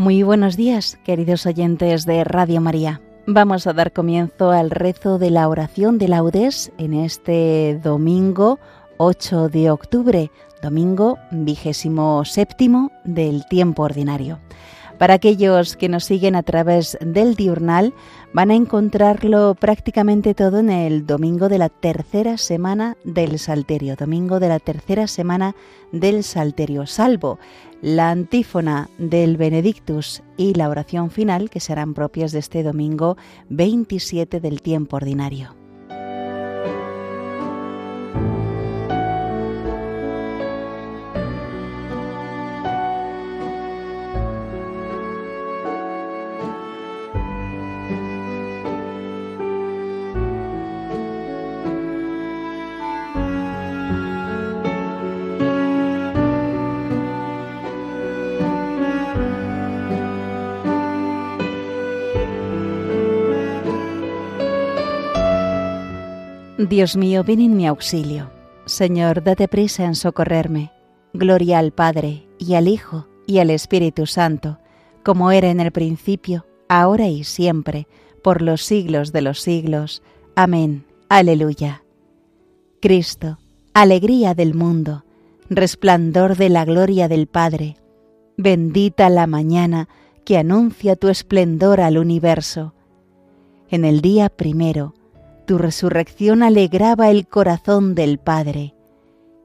Muy buenos días, queridos oyentes de Radio María. Vamos a dar comienzo al rezo de la oración de laudes en este domingo 8 de octubre, domingo vigésimo séptimo del tiempo ordinario. Para aquellos que nos siguen a través del diurnal, van a encontrarlo prácticamente todo en el domingo de la tercera semana del Salterio, domingo de la tercera semana del Salterio, salvo la antífona del Benedictus y la oración final que serán propias de este domingo 27 del tiempo ordinario. Dios mío, ven en mi auxilio. Señor, date prisa en socorrerme. Gloria al Padre, y al Hijo, y al Espíritu Santo, como era en el principio, ahora y siempre, por los siglos de los siglos. Amén. Aleluya. Cristo, alegría del mundo, resplandor de la gloria del Padre, bendita la mañana que anuncia tu esplendor al universo. En el día primero, tu resurrección alegraba el corazón del Padre.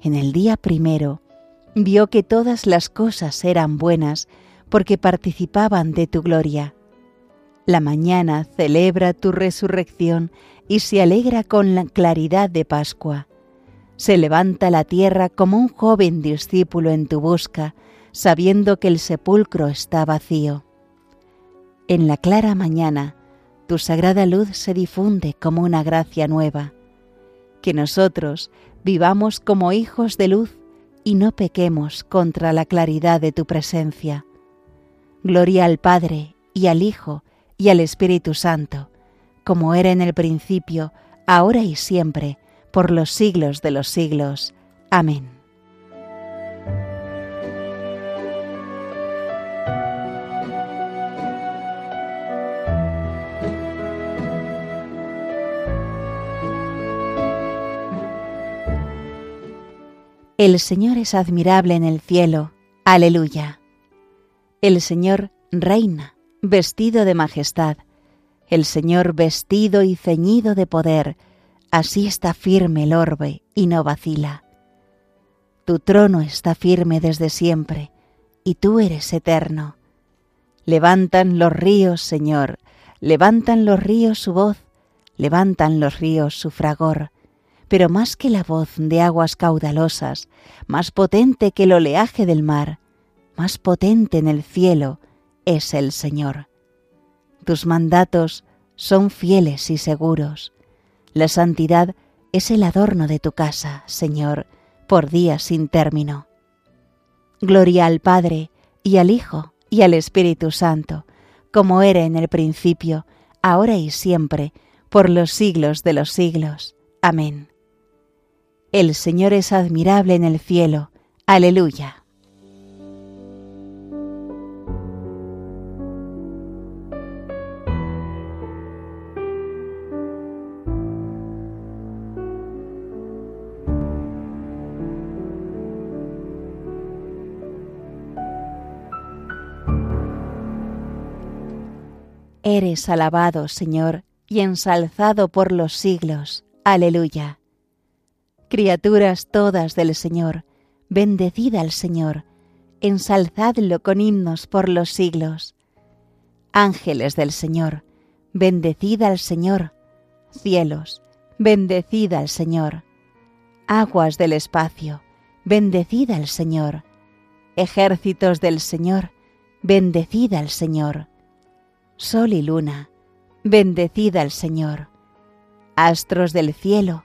En el día primero vio que todas las cosas eran buenas porque participaban de tu gloria. La mañana celebra tu resurrección y se alegra con la claridad de Pascua. Se levanta la tierra como un joven discípulo en tu busca, sabiendo que el sepulcro está vacío. En la clara mañana, tu sagrada luz se difunde como una gracia nueva. Que nosotros vivamos como hijos de luz y no pequemos contra la claridad de tu presencia. Gloria al Padre y al Hijo y al Espíritu Santo, como era en el principio, ahora y siempre, por los siglos de los siglos. Amén. El Señor es admirable en el cielo. Aleluya. El Señor reina, vestido de majestad. El Señor vestido y ceñido de poder. Así está firme el orbe y no vacila. Tu trono está firme desde siempre, y tú eres eterno. Levantan los ríos, Señor, levantan los ríos su voz, levantan los ríos su fragor pero más que la voz de aguas caudalosas, más potente que el oleaje del mar, más potente en el cielo, es el Señor. Tus mandatos son fieles y seguros. La santidad es el adorno de tu casa, Señor, por días sin término. Gloria al Padre, y al Hijo, y al Espíritu Santo, como era en el principio, ahora y siempre, por los siglos de los siglos. Amén. El Señor es admirable en el cielo. Aleluya. Eres alabado, Señor, y ensalzado por los siglos. Aleluya. Criaturas todas del Señor, bendecid al Señor, ensalzadlo con himnos por los siglos. Ángeles del Señor, bendecid al Señor. Cielos, bendecid al Señor. Aguas del espacio, bendecid al Señor. Ejércitos del Señor, bendecid al Señor. Sol y luna, bendecid al Señor. Astros del cielo,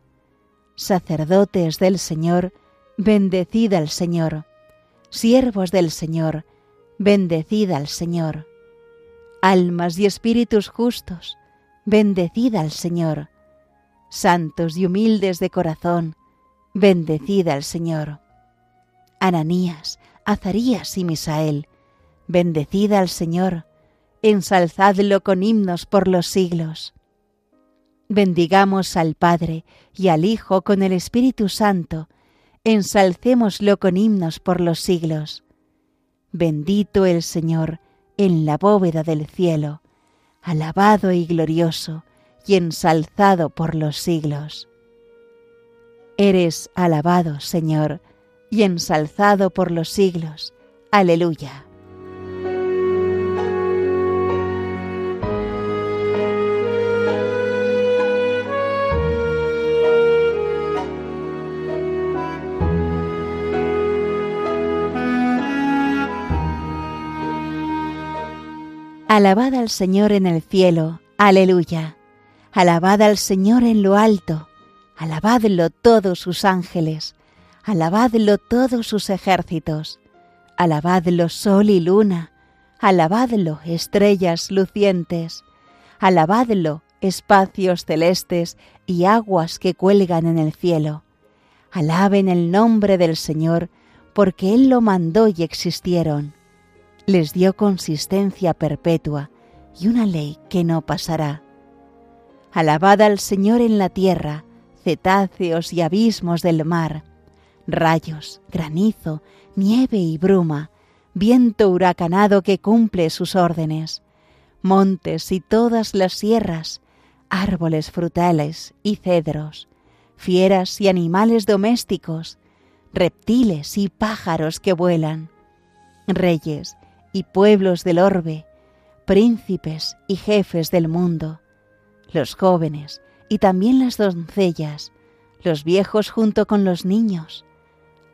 Sacerdotes del Señor, bendecid al Señor. Siervos del Señor, bendecid al Señor. Almas y espíritus justos, bendecid al Señor. Santos y humildes de corazón, bendecid al Señor. Ananías, Azarías y Misael, bendecid al Señor, ensalzadlo con himnos por los siglos. Bendigamos al Padre y al Hijo con el Espíritu Santo, ensalcémoslo con himnos por los siglos. Bendito el Señor en la bóveda del cielo, alabado y glorioso y ensalzado por los siglos. Eres alabado, Señor, y ensalzado por los siglos. Aleluya. Alabad al Señor en el cielo, aleluya. Alabad al Señor en lo alto, alabadlo todos sus ángeles, alabadlo todos sus ejércitos, alabadlo sol y luna, alabadlo estrellas lucientes, alabadlo espacios celestes y aguas que cuelgan en el cielo. Alaben el nombre del Señor, porque Él lo mandó y existieron les dio consistencia perpetua y una ley que no pasará. Alabad al Señor en la tierra, cetáceos y abismos del mar, rayos, granizo, nieve y bruma, viento huracanado que cumple sus órdenes, montes y todas las sierras, árboles frutales y cedros, fieras y animales domésticos, reptiles y pájaros que vuelan, reyes y pueblos del orbe, príncipes y jefes del mundo, los jóvenes y también las doncellas, los viejos junto con los niños.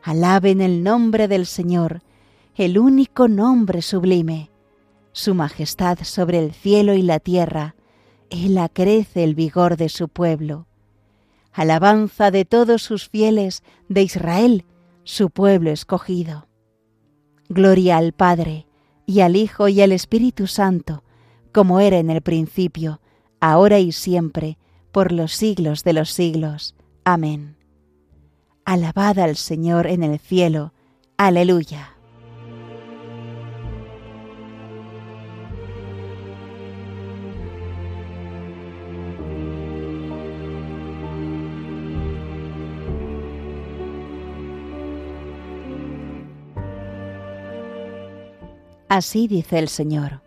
Alaben el nombre del Señor, el único nombre sublime. Su majestad sobre el cielo y la tierra, Él acrece el vigor de su pueblo. Alabanza de todos sus fieles de Israel, su pueblo escogido. Gloria al Padre, y al Hijo y al Espíritu Santo, como era en el principio, ahora y siempre, por los siglos de los siglos. Amén. Alabad al Señor en el cielo. Aleluya. Así dice el Señor.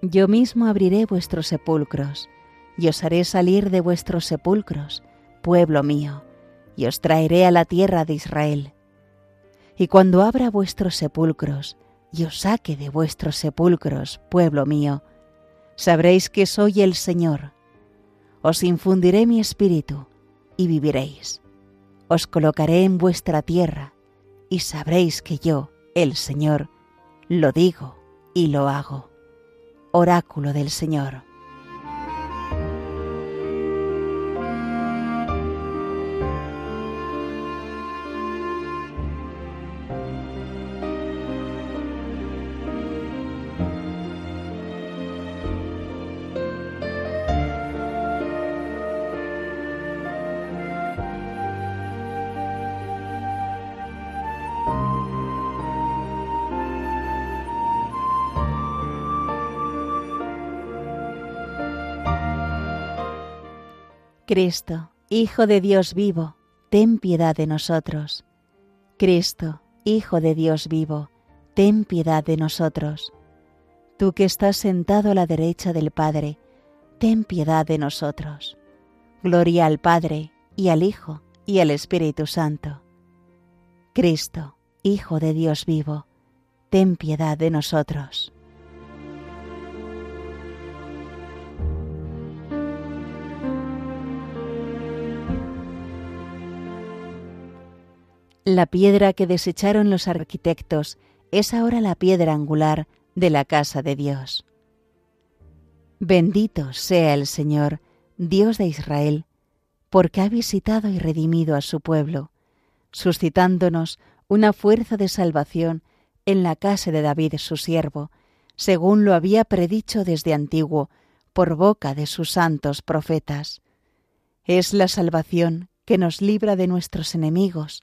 Yo mismo abriré vuestros sepulcros, y os haré salir de vuestros sepulcros, pueblo mío, y os traeré a la tierra de Israel. Y cuando abra vuestros sepulcros, y os saque de vuestros sepulcros, pueblo mío, sabréis que soy el Señor. Os infundiré mi espíritu, y viviréis. Os colocaré en vuestra tierra, y sabréis que yo, el Señor, lo digo y lo hago. Oráculo del Señor. Cristo, Hijo de Dios vivo, ten piedad de nosotros. Cristo, Hijo de Dios vivo, ten piedad de nosotros. Tú que estás sentado a la derecha del Padre, ten piedad de nosotros. Gloria al Padre, y al Hijo, y al Espíritu Santo. Cristo, Hijo de Dios vivo, ten piedad de nosotros. La piedra que desecharon los arquitectos es ahora la piedra angular de la casa de Dios. Bendito sea el Señor, Dios de Israel, porque ha visitado y redimido a su pueblo, suscitándonos una fuerza de salvación en la casa de David su siervo, según lo había predicho desde antiguo por boca de sus santos profetas. Es la salvación que nos libra de nuestros enemigos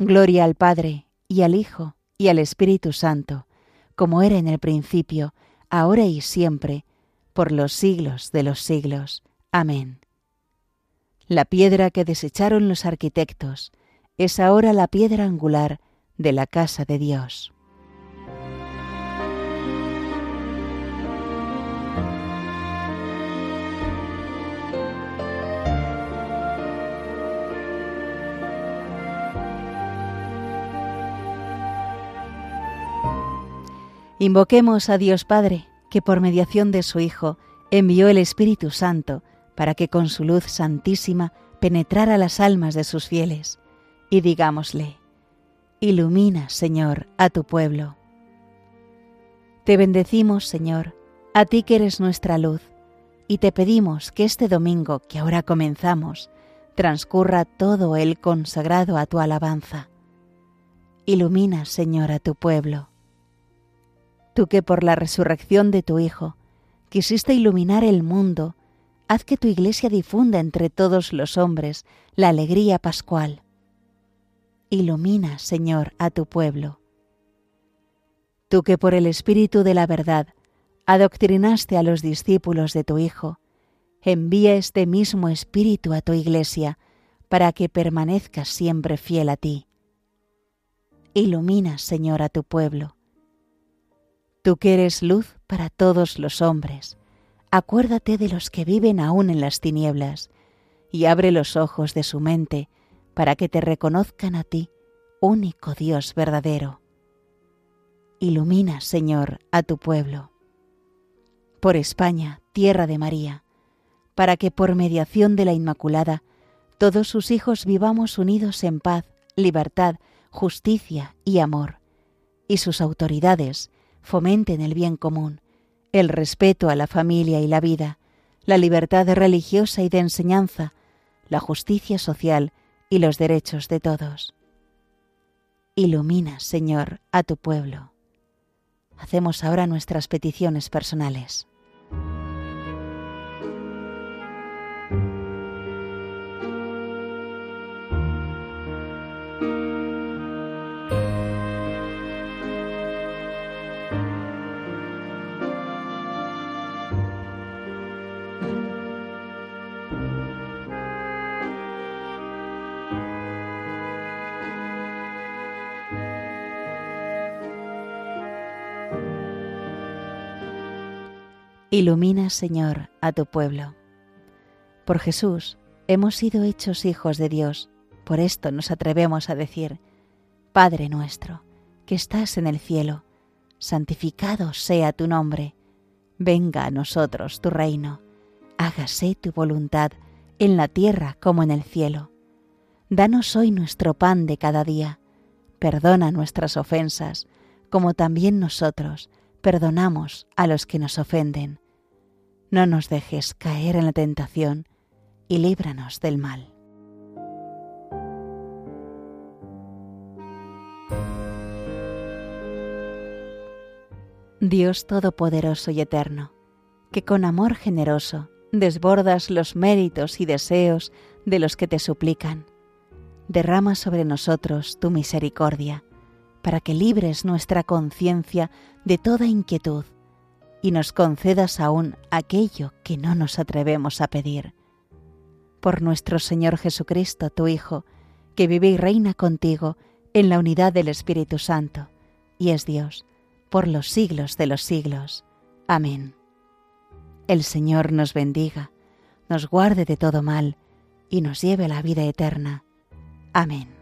Gloria al Padre, y al Hijo, y al Espíritu Santo, como era en el principio, ahora y siempre, por los siglos de los siglos. Amén. La piedra que desecharon los arquitectos es ahora la piedra angular de la casa de Dios. Invoquemos a Dios Padre, que por mediación de su Hijo envió el Espíritu Santo para que con su luz santísima penetrara las almas de sus fieles, y digámosle, Ilumina, Señor, a tu pueblo. Te bendecimos, Señor, a ti que eres nuestra luz, y te pedimos que este domingo que ahora comenzamos transcurra todo el consagrado a tu alabanza. Ilumina, Señor, a tu pueblo Tú que por la resurrección de tu Hijo quisiste iluminar el mundo, haz que tu Iglesia difunda entre todos los hombres la alegría pascual. Ilumina, Señor, a tu pueblo. Tú que por el Espíritu de la verdad adoctrinaste a los discípulos de tu Hijo, envía este mismo Espíritu a tu Iglesia para que permanezcas siempre fiel a ti. Ilumina, Señor, a tu pueblo Tú que eres luz para todos los hombres, acuérdate de los que viven aún en las tinieblas, y abre los ojos de su mente para que te reconozcan a ti, único Dios verdadero. Ilumina, Señor, a tu pueblo. Por España, tierra de María, para que por mediación de la Inmaculada todos sus hijos vivamos unidos en paz, libertad, justicia y amor, y sus autoridades, fomenten el bien común, el respeto a la familia y la vida, la libertad religiosa y de enseñanza, la justicia social y los derechos de todos. Ilumina, Señor, a tu pueblo. Hacemos ahora nuestras peticiones personales. Ilumina, Señor, a tu pueblo. Por Jesús, Hemos sido hechos hijos de Dios, por esto nos atrevemos a decir, Padre nuestro, que estás en el cielo, santificado sea tu nombre, venga a nosotros tu reino, hágase tu voluntad en la tierra como en el cielo. Danos hoy nuestro pan de cada día, perdona nuestras ofensas, como también nosotros perdonamos a los que nos ofenden. No nos dejes caer en la tentación, y líbranos del mal. Dios Todopoderoso y Eterno, que con amor generoso desbordas los méritos y deseos de los que te suplican, derrama sobre nosotros tu misericordia, para que libres nuestra conciencia de toda inquietud y nos concedas aún aquello que no nos atrevemos a pedir por nuestro Señor Jesucristo, tu Hijo, que vive y reina contigo en la unidad del Espíritu Santo, y es Dios, por los siglos de los siglos. Amén. El Señor nos bendiga, nos guarde de todo mal, y nos lleve a la vida eterna. Amén.